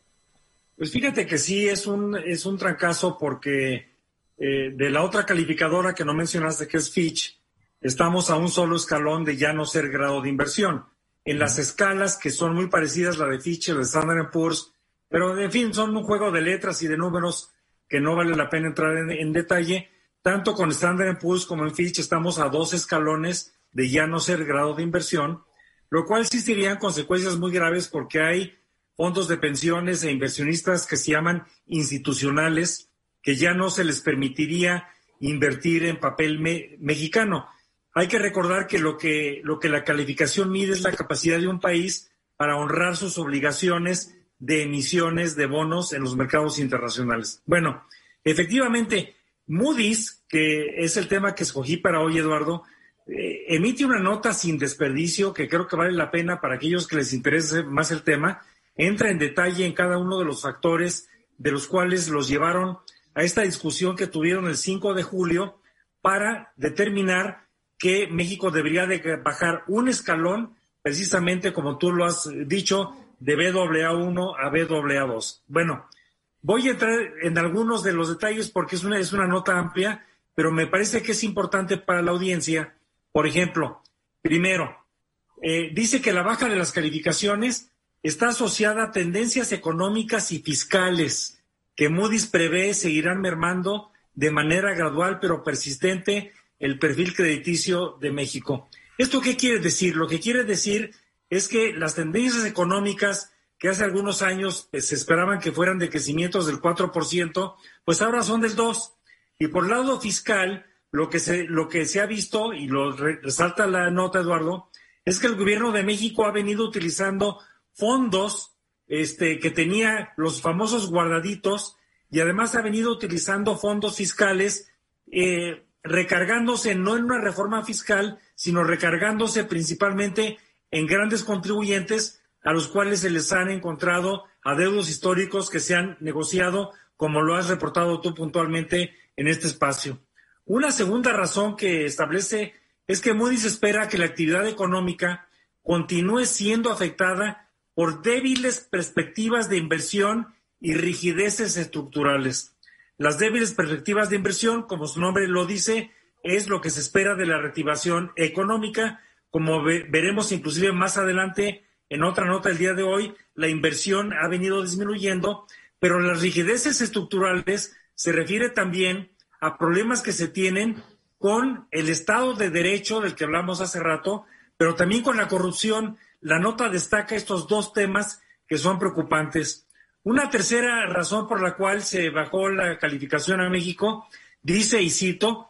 [SPEAKER 3] Pues fíjate que sí, es un, es un trancazo porque eh, de la otra calificadora que no mencionaste, que es Fitch, estamos a un solo escalón de ya no ser grado de inversión. En las escalas que son muy parecidas, la de Fitch, la de Standard Poor's, pero en fin, son un juego de letras y de números que no vale la pena entrar en, detalle. Tanto con Standard Poor's como en Fitch estamos a dos escalones de ya no ser grado de inversión, lo cual existirían consecuencias muy graves porque hay fondos de pensiones e inversionistas que se llaman institucionales, que ya no se les permitiría invertir en papel mexicano. Hay que recordar que lo, que lo que la calificación mide es la capacidad de un país para honrar sus obligaciones de emisiones de bonos en los mercados internacionales. Bueno, efectivamente, Moody's, que es el tema que escogí para hoy, Eduardo, eh, emite una nota sin desperdicio que creo que vale la pena para aquellos que les interese más el tema. Entra en detalle en cada uno de los factores de los cuales los llevaron a esta discusión que tuvieron el 5 de julio para determinar que México debería de bajar un escalón, precisamente como tú lo has dicho, de BAA1 a BAA2. Bueno, voy a entrar en algunos de los detalles porque es una, es una nota amplia, pero me parece que es importante para la audiencia. Por ejemplo, primero, eh, dice que la baja de las calificaciones está asociada a tendencias económicas y fiscales que Moody's prevé seguirán mermando de manera gradual pero persistente el perfil crediticio de México. ¿Esto qué quiere decir? Lo que quiere decir es que las tendencias económicas que hace algunos años pues, se esperaban que fueran de crecimientos del 4%, pues ahora son del 2%. Y por el lado fiscal, lo que se, lo que se ha visto, y lo resalta la nota, Eduardo, es que el gobierno de México ha venido utilizando fondos este, que tenía los famosos guardaditos y además ha venido utilizando fondos fiscales eh, recargándose no en una reforma fiscal, sino recargándose principalmente en grandes contribuyentes a los cuales se les han encontrado adeudos históricos que se han negociado, como lo has reportado tú puntualmente en este espacio. Una segunda razón que establece es que Moody's espera que la actividad económica continúe siendo afectada por débiles perspectivas de inversión y rigideces estructurales. Las débiles perspectivas de inversión, como su nombre lo dice, es lo que se espera de la reactivación económica, como veremos inclusive más adelante en otra nota del día de hoy, la inversión ha venido disminuyendo, pero las rigideces estructurales se refiere también a problemas que se tienen con el Estado de Derecho del que hablamos hace rato, pero también con la corrupción. La nota destaca estos dos temas que son preocupantes. Una tercera razón por la cual se bajó la calificación a México, dice, y cito,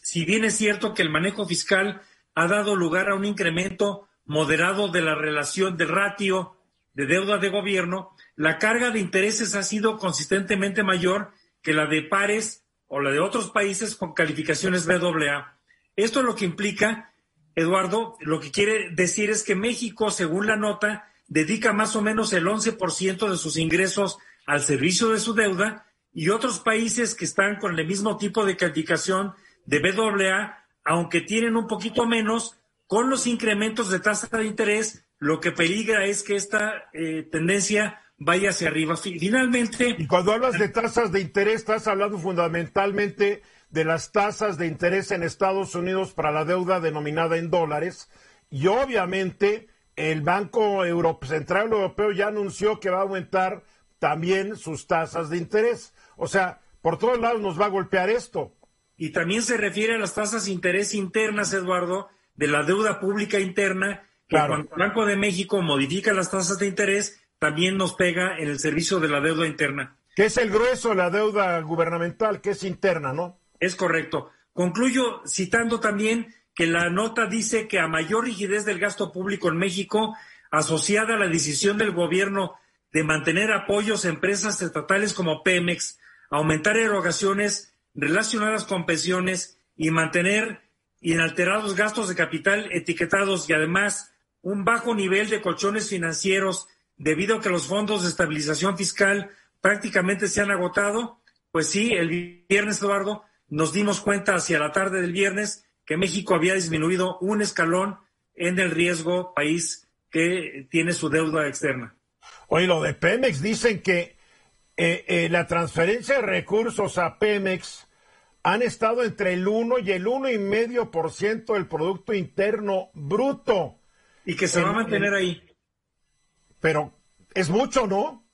[SPEAKER 3] si bien es cierto que el manejo fiscal ha dado lugar a un incremento moderado de la relación de ratio de deuda de gobierno, la carga de intereses ha sido consistentemente mayor que la de pares o la de otros países con calificaciones BAA. Esto lo que implica, Eduardo, lo que quiere decir es que México, según la nota, dedica más o menos el 11% de sus ingresos al servicio de su deuda y otros países que están con el mismo tipo de calificación de BAA, aunque tienen un poquito menos, con los incrementos de tasa de interés, lo que peligra es que esta eh, tendencia vaya hacia arriba. Finalmente.
[SPEAKER 2] Y cuando hablas de tasas de interés, estás hablando fundamentalmente de las tasas de interés en Estados Unidos para la deuda denominada en dólares. Y obviamente el Banco Central Europeo ya anunció que va a aumentar también sus tasas de interés. O sea, por todos lados nos va a golpear esto.
[SPEAKER 3] Y también se refiere a las tasas de interés internas, Eduardo, de la deuda pública interna, que cuando el Banco de México modifica las tasas de interés, también nos pega en el servicio de la deuda interna.
[SPEAKER 2] Que es el grueso de la deuda gubernamental, que es interna, ¿no?
[SPEAKER 3] Es correcto. Concluyo citando también que la nota dice que a mayor rigidez del gasto público en México, asociada a la decisión del gobierno de mantener apoyos a empresas estatales como Pemex, aumentar erogaciones relacionadas con pensiones y mantener inalterados gastos de capital etiquetados y además un bajo nivel de colchones financieros debido a que los fondos de estabilización fiscal prácticamente se han agotado, pues sí, el viernes, Eduardo, nos dimos cuenta hacia la tarde del viernes que México había disminuido un escalón en el riesgo país que tiene su deuda externa.
[SPEAKER 2] Oye, lo de Pemex, dicen que eh, eh, la transferencia de recursos a Pemex han estado entre el 1 y el 1,5% del Producto Interno Bruto.
[SPEAKER 3] Y que se va a mantener ahí.
[SPEAKER 2] Pero es mucho, ¿no?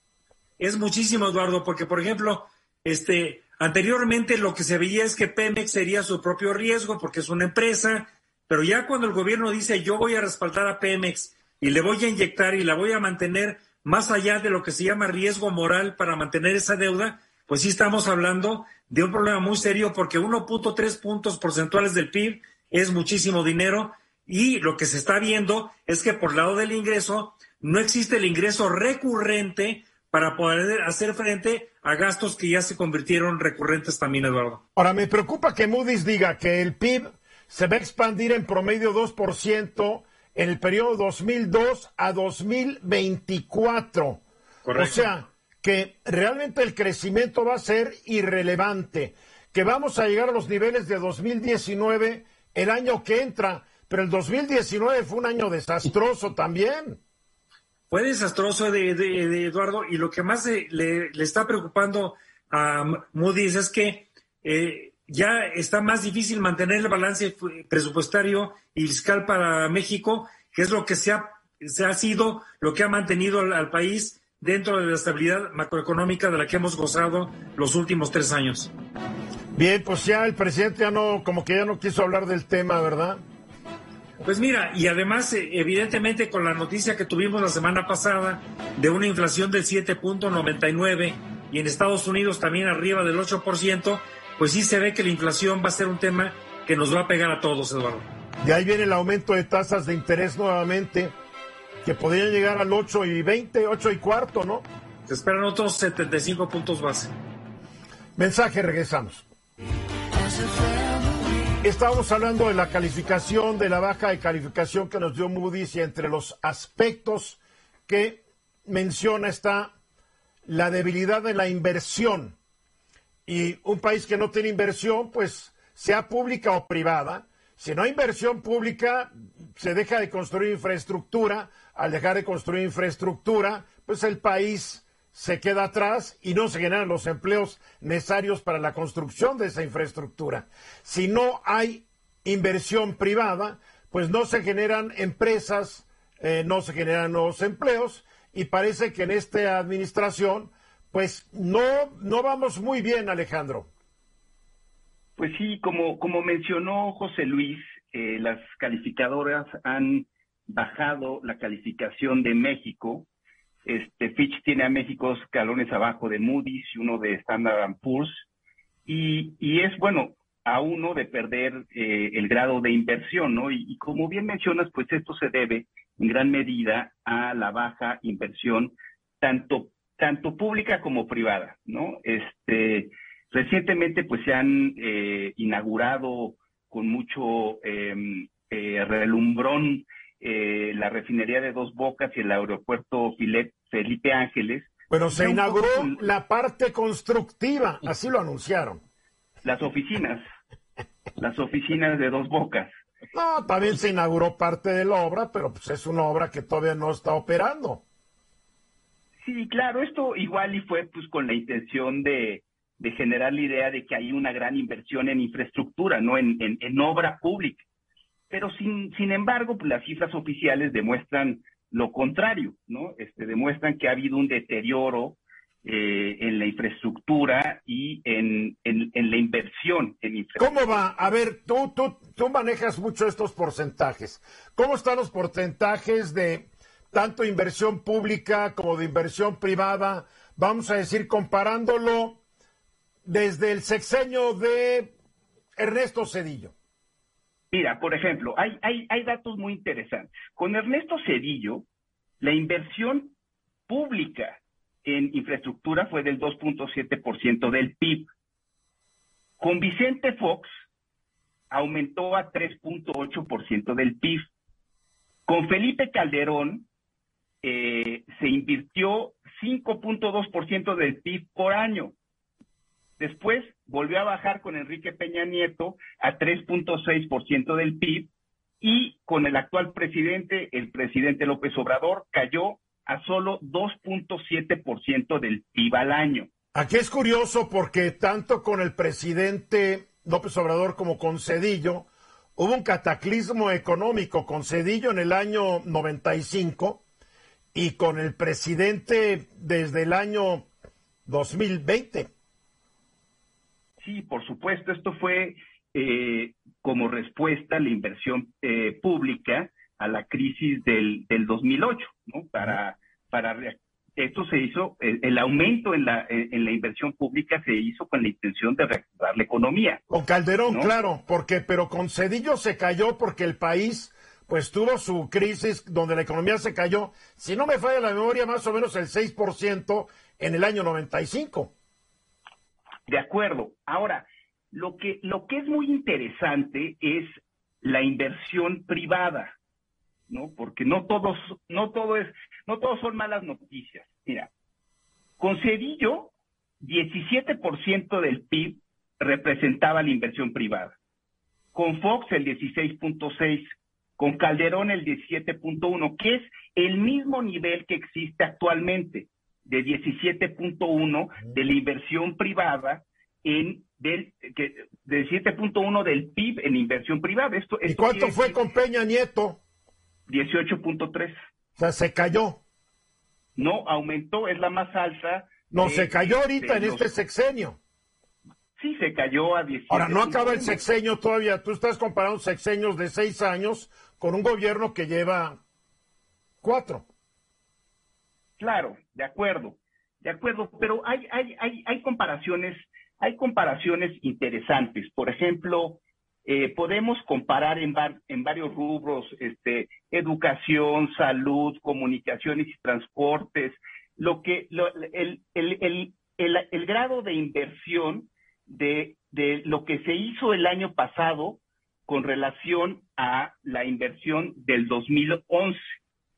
[SPEAKER 3] Es muchísimo, Eduardo, porque, por ejemplo, este, anteriormente lo que se veía es que Pemex sería su propio riesgo porque es una empresa, pero ya cuando el gobierno dice yo voy a respaldar a Pemex y le voy a inyectar y la voy a mantener más allá de lo que se llama riesgo moral para mantener esa deuda, pues sí estamos hablando de un problema muy serio porque 1.3 puntos porcentuales del PIB es muchísimo dinero y lo que se está viendo es que por lado del ingreso no existe el ingreso recurrente para poder hacer frente a gastos que ya se convirtieron recurrentes también, Eduardo.
[SPEAKER 2] Ahora, me preocupa que Moody's diga que el PIB se va a expandir en promedio 2% en el periodo 2002 a 2024. Correcto. O sea, que realmente el crecimiento va a ser irrelevante, que vamos a llegar a los niveles de 2019 el año que entra, pero el 2019 fue un año desastroso también.
[SPEAKER 3] Fue desastroso de, Eduardo y lo que más le, está preocupando a Moody's es que eh, ya está más difícil mantener el balance presupuestario y fiscal para México, que es lo que se ha, se ha sido, lo que ha mantenido al país dentro de la estabilidad macroeconómica de la que hemos gozado los últimos tres años.
[SPEAKER 2] Bien, pues ya el presidente ya no, como que ya no quiso hablar del tema, ¿verdad?
[SPEAKER 3] Pues mira, y además, eh, evidentemente, con la noticia que tuvimos la semana pasada de una inflación del 7.99 y en Estados Unidos también arriba del 8%, pues sí se ve que la inflación va a ser un tema que nos va a pegar a todos, Eduardo.
[SPEAKER 2] De ahí viene el aumento de tasas de interés nuevamente que podrían llegar al 8 y 20, 8 y cuarto, ¿no?
[SPEAKER 3] Se esperan otros 75 puntos base.
[SPEAKER 2] Mensaje, regresamos. Estábamos hablando de la calificación, de la baja de calificación que nos dio Moody's y entre los aspectos que menciona está la debilidad de la inversión. Y un país que no tiene inversión, pues sea pública o privada, si no hay inversión pública, se deja de construir infraestructura, al dejar de construir infraestructura, pues el país se queda atrás y no se generan los empleos necesarios para la construcción de esa infraestructura. Si no hay inversión privada, pues no se generan empresas eh, no se generan nuevos empleos y parece que en esta administración, pues no, no vamos muy bien, Alejandro.
[SPEAKER 5] Pues sí, como, como mencionó José Luis, eh, las calificadoras han bajado la calificación de México. Este, Fitch tiene a México escalones abajo de Moody's y uno de Standard Poor's. Y, y es bueno a uno de perder eh, el grado de inversión, ¿no? Y, como bien mencionas, pues esto se debe en gran medida a la baja inversión, tanto, tanto pública como privada, ¿no? Este, recientemente, pues se han eh, inaugurado con mucho eh, eh, relumbrón eh, la refinería de Dos Bocas y el aeropuerto Felipe Ángeles.
[SPEAKER 2] Bueno, se inauguró la parte constructiva, así lo anunciaron.
[SPEAKER 5] Las oficinas, las oficinas de Dos Bocas.
[SPEAKER 2] No, también se inauguró parte de la obra, pero pues es una obra que todavía no está operando.
[SPEAKER 5] Sí, claro, esto igual y fue pues con la intención de, de generar la idea de que hay una gran inversión en infraestructura, no en, en, en obra pública. Pero sin, sin embargo, pues, las cifras oficiales demuestran lo contrario, ¿no? Este, demuestran que ha habido un deterioro eh, en la infraestructura y en, en, en la inversión en infraestructura.
[SPEAKER 2] ¿Cómo va? A ver, tú, tú, tú manejas mucho estos porcentajes. ¿Cómo están los porcentajes de tanto inversión pública como de inversión privada? Vamos a decir, comparándolo desde el sexenio de Ernesto Cedillo.
[SPEAKER 5] Mira, por ejemplo, hay, datos muy interesantes. Con Ernesto Cedillo, la inversión pública en infraestructura fue del 2.7% del PIB. Con Vicente Fox aumentó a 3.8% del PIB. Con Felipe Calderón eh, se invirtió 5.2% del PIB por año. Después volvió a bajar con Enrique Peña Nieto a 3.6% del PIB y con el actual presidente, el presidente López Obrador, cayó a solo 2.7% del PIB al año.
[SPEAKER 2] Aquí es curioso porque tanto con el presidente López Obrador como con Cedillo hubo un cataclismo económico con Cedillo en el año 95 y con el presidente desde el año 2020.
[SPEAKER 5] Sí, por supuesto, esto fue eh, como respuesta a la inversión eh, pública a la crisis del, del 2008, ¿no? Para, para esto se hizo, el, el, aumento en la, en la inversión pública se hizo con la intención de reactivar la economía.
[SPEAKER 2] Con Calderón, ¿no? claro, porque, pero con Cedillo se cayó porque el país pues tuvo su crisis donde la economía se cayó, si no me falla la memoria, más o menos el 6% en el año 95.
[SPEAKER 5] De acuerdo. Ahora, lo que, lo que es muy interesante es la inversión privada, ¿no? Porque no todos, no todo es, no todos son malas noticias. Mira, con Cedillo, 17% del PIB representaba la inversión privada. Con Fox el 16.6, con Calderón el 17.1, que es el mismo nivel que existe actualmente de 17.1 de la inversión privada en del que de 7.1 del PIB en inversión privada. Esto,
[SPEAKER 2] ¿Y cuánto fue con Peña Nieto?
[SPEAKER 5] 18.3.
[SPEAKER 2] O sea, se cayó.
[SPEAKER 5] No, aumentó, es la más alta.
[SPEAKER 2] No, de, se cayó ahorita en los... este sexenio.
[SPEAKER 5] Sí, se cayó a 17.
[SPEAKER 2] Ahora, no acaba el sexenio todavía. Tú estás comparando sexenios de seis años con un gobierno que lleva cuatro.
[SPEAKER 5] Claro, de acuerdo, de acuerdo, pero hay, hay, hay, hay comparaciones, hay comparaciones interesantes. Por ejemplo, eh, podemos comparar en, en varios rubros, este, educación, salud, comunicaciones y transportes, lo que, lo, el, el, el, el, el grado de inversión de, de lo que se hizo el año pasado con relación a la inversión del 2011,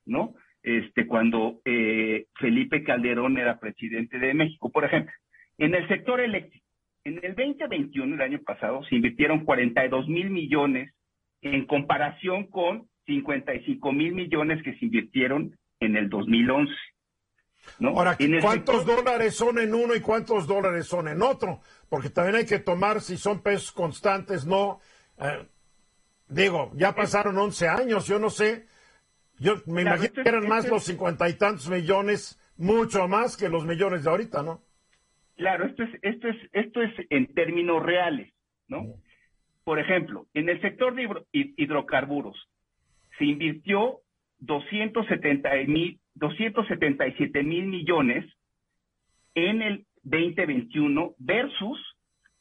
[SPEAKER 5] ¿no? Este, cuando eh, Felipe Calderón era presidente de México. Por ejemplo, en el sector eléctrico, en el 2021, el año pasado, se invirtieron 42 mil millones en comparación con 55 mil millones que se invirtieron en el 2011. ¿no?
[SPEAKER 2] Ahora, ¿cuántos sector... dólares son en uno y cuántos dólares son en otro? Porque también hay que tomar si son pesos constantes, no. Eh, digo, ya pasaron 11 años, yo no sé Yo me imagino que eran más los cincuenta y tantos millones, mucho más que los millones de ahorita, ¿no?
[SPEAKER 5] Claro, esto es, esto es, esto es en términos reales, ¿no? Por ejemplo, en el sector de hidrocarburos se invirtió 270 mil, 277 mil millones en el 2021 versus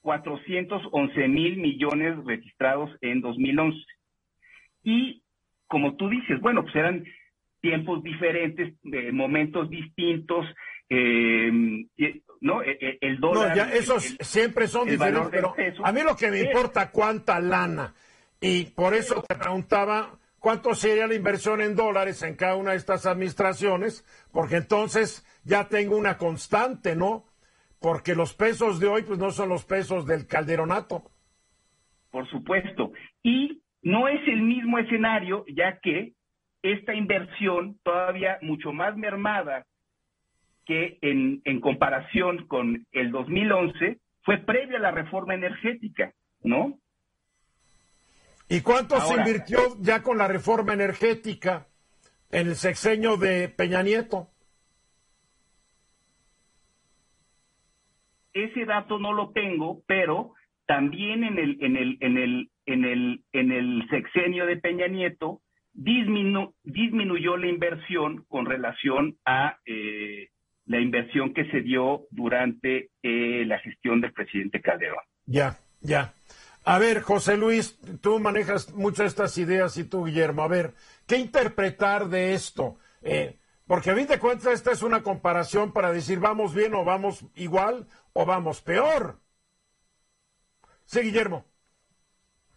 [SPEAKER 5] 411 mil millones registrados en 2011. Y como tú dices, bueno, pues eran tiempos diferentes, eh, momentos distintos, eh, ¿no? E, e, el dólar.
[SPEAKER 2] No, ya esos siempre son diferentes, pero a mí lo que me importa cuánta lana. Y por eso te preguntaba cuánto sería la inversión en dólares en cada una de estas administraciones, porque entonces ya tengo una constante, ¿no? Porque los pesos de hoy, pues no son los pesos del calderonato.
[SPEAKER 5] Por supuesto. Y no es el mismo escenario, ya que esta inversión todavía mucho más mermada que en, en comparación con el 2011 fue previa a la reforma energética, ¿no?
[SPEAKER 2] ¿Y cuánto se invirtió ya con la reforma energética en el sexenio de Peña Nieto?
[SPEAKER 5] Ese dato no lo tengo, pero también en el, en el, en el, en el, en el sexenio de Peña Nieto disminuyó la inversión con relación a eh, la inversión que se dio durante eh, la gestión del presidente Calderón.
[SPEAKER 2] Ya, ya. A ver, José Luis, tú manejas muchas estas ideas y tú, Guillermo, a ver, ¿qué interpretar de esto? Eh, porque a fin de cuentas esta es una comparación para decir vamos bien o vamos igual o vamos peor. Sí, Guillermo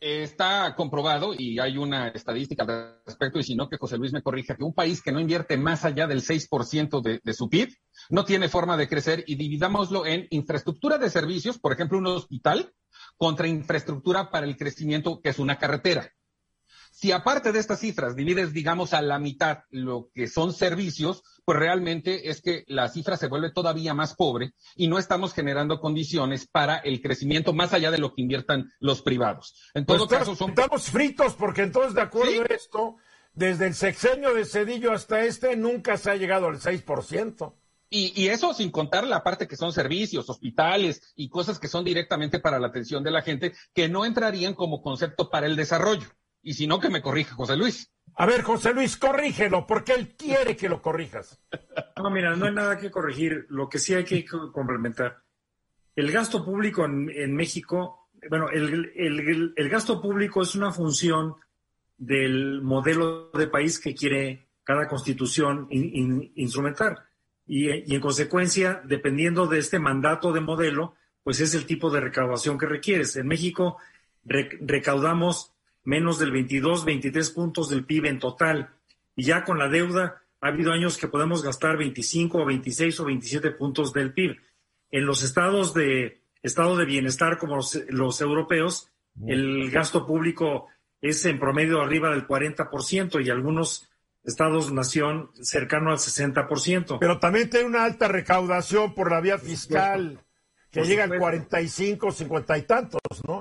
[SPEAKER 4] está comprobado y hay una estadística al respecto, y si no, que José Luis me corrija, que un país que no invierte más allá del 6% de, de su PIB no tiene forma de crecer y dividámoslo en infraestructura de servicios, por ejemplo, un hospital, contra infraestructura para el crecimiento, que es una carretera. Si aparte de estas cifras divides, digamos, a la mitad lo que son servicios, pues realmente es que la cifra se vuelve todavía más pobre y no estamos generando condiciones para el crecimiento más allá de lo que inviertan los privados. En todo
[SPEAKER 2] pues
[SPEAKER 4] caso, son...
[SPEAKER 2] Estamos fritos porque entonces, de acuerdo a esto, desde el sexenio de Cedillo hasta este, nunca se ha llegado al 6%.
[SPEAKER 4] Y, y, eso sin contar la parte que son servicios, hospitales y cosas que son directamente para la atención de la gente, que no entrarían como concepto para el desarrollo y si no, que me corrija José Luis.
[SPEAKER 2] A ver, José Luis, corrígelo, porque él quiere que lo corrijas.
[SPEAKER 3] No, mira, no hay nada que corregir. Lo que sí hay que complementar. El gasto público en, México, bueno, el, gasto público es una función del modelo de país que quiere cada constitución instrumentar. Y, en consecuencia, dependiendo de este mandato de modelo, pues es el tipo de recaudación que requieres. En México recaudamos menos del 22, 23 puntos del PIB en total. Y ya con la deuda ha habido años que podemos gastar 25 o 26 o 27 puntos del PIB. En los estados de estado de bienestar como los, europeos, el gasto público es en promedio arriba del 40% y algunos estados nación cercano al 60%.
[SPEAKER 2] Pero también tiene una alta recaudación por la vía fiscal que llega al 45, 50 y tantos, ¿no?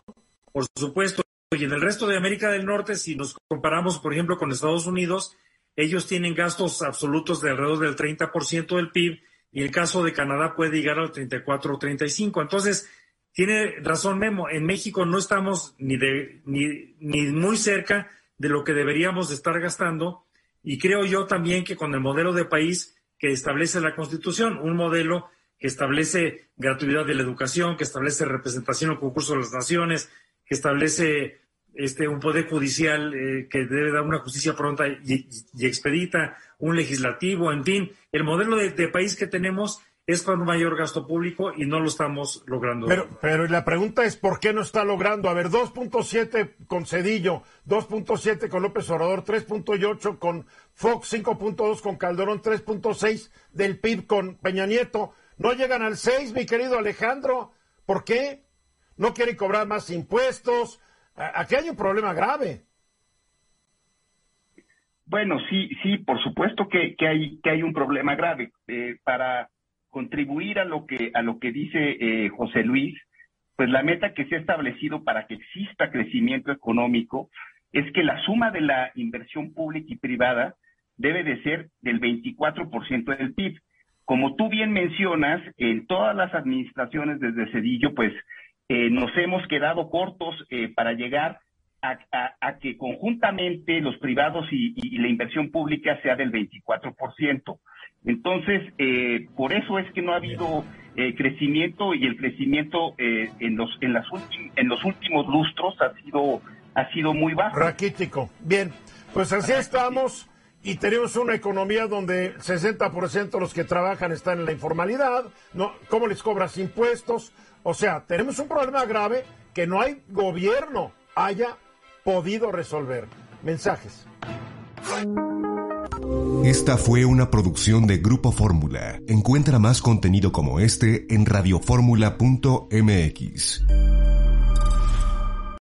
[SPEAKER 3] Por supuesto, y en el resto de América del Norte, si nos comparamos, por ejemplo, con Estados Unidos, ellos tienen gastos absolutos de alrededor del 30% del PIB y el caso de Canadá puede llegar al 34 o 35. Entonces, tiene razón Memo, en México no estamos ni, de, ni, ni muy cerca de lo que deberíamos estar gastando y creo yo también que con el modelo de país que establece la Constitución, un modelo que establece gratuidad de la educación, que establece representación o concurso de las naciones, que establece este, un poder judicial eh, que debe dar una justicia pronta y, expedita, un legislativo, en fin, el modelo de, país que tenemos es un mayor gasto público y no lo estamos logrando.
[SPEAKER 2] Pero, pero la pregunta es, ¿por qué no está logrando? A ver, 2.7 con Cedillo, 2.7 con López Obrador, 3.8 con Fox, 5.2 con Calderón, 3.6 del PIB con Peña Nieto. No llegan al 6, mi querido Alejandro. ¿Por qué? ¿No quieren cobrar más impuestos? Aquí hay un problema grave.
[SPEAKER 5] Bueno, sí, sí, por supuesto que, hay, que hay un problema grave. Eh, para contribuir a lo que, a lo que dice eh, José Luis, pues la meta que se ha establecido para que exista crecimiento económico es que la suma de la inversión pública y privada debe de ser del 24% del PIB. Como tú bien mencionas, en todas las administraciones desde Cedillo, pues eh, nos hemos quedado cortos eh, para llegar a, que conjuntamente los privados y, la inversión pública sea del 24%. Entonces, eh, por eso es que no ha habido crecimiento y el crecimiento en los en las en los últimos lustros ha sido ha sido muy bajo.
[SPEAKER 2] Raquítico. Bien, pues así estamos y tenemos una economía donde el 60% de los que trabajan están en la informalidad, ¿no? ¿Cómo les cobras impuestos? O sea, tenemos un problema grave que no hay gobierno haya podido resolver. Mensajes.
[SPEAKER 1] Esta fue una producción de Grupo Fórmula. Encuentra más contenido como este en radioformula.mx.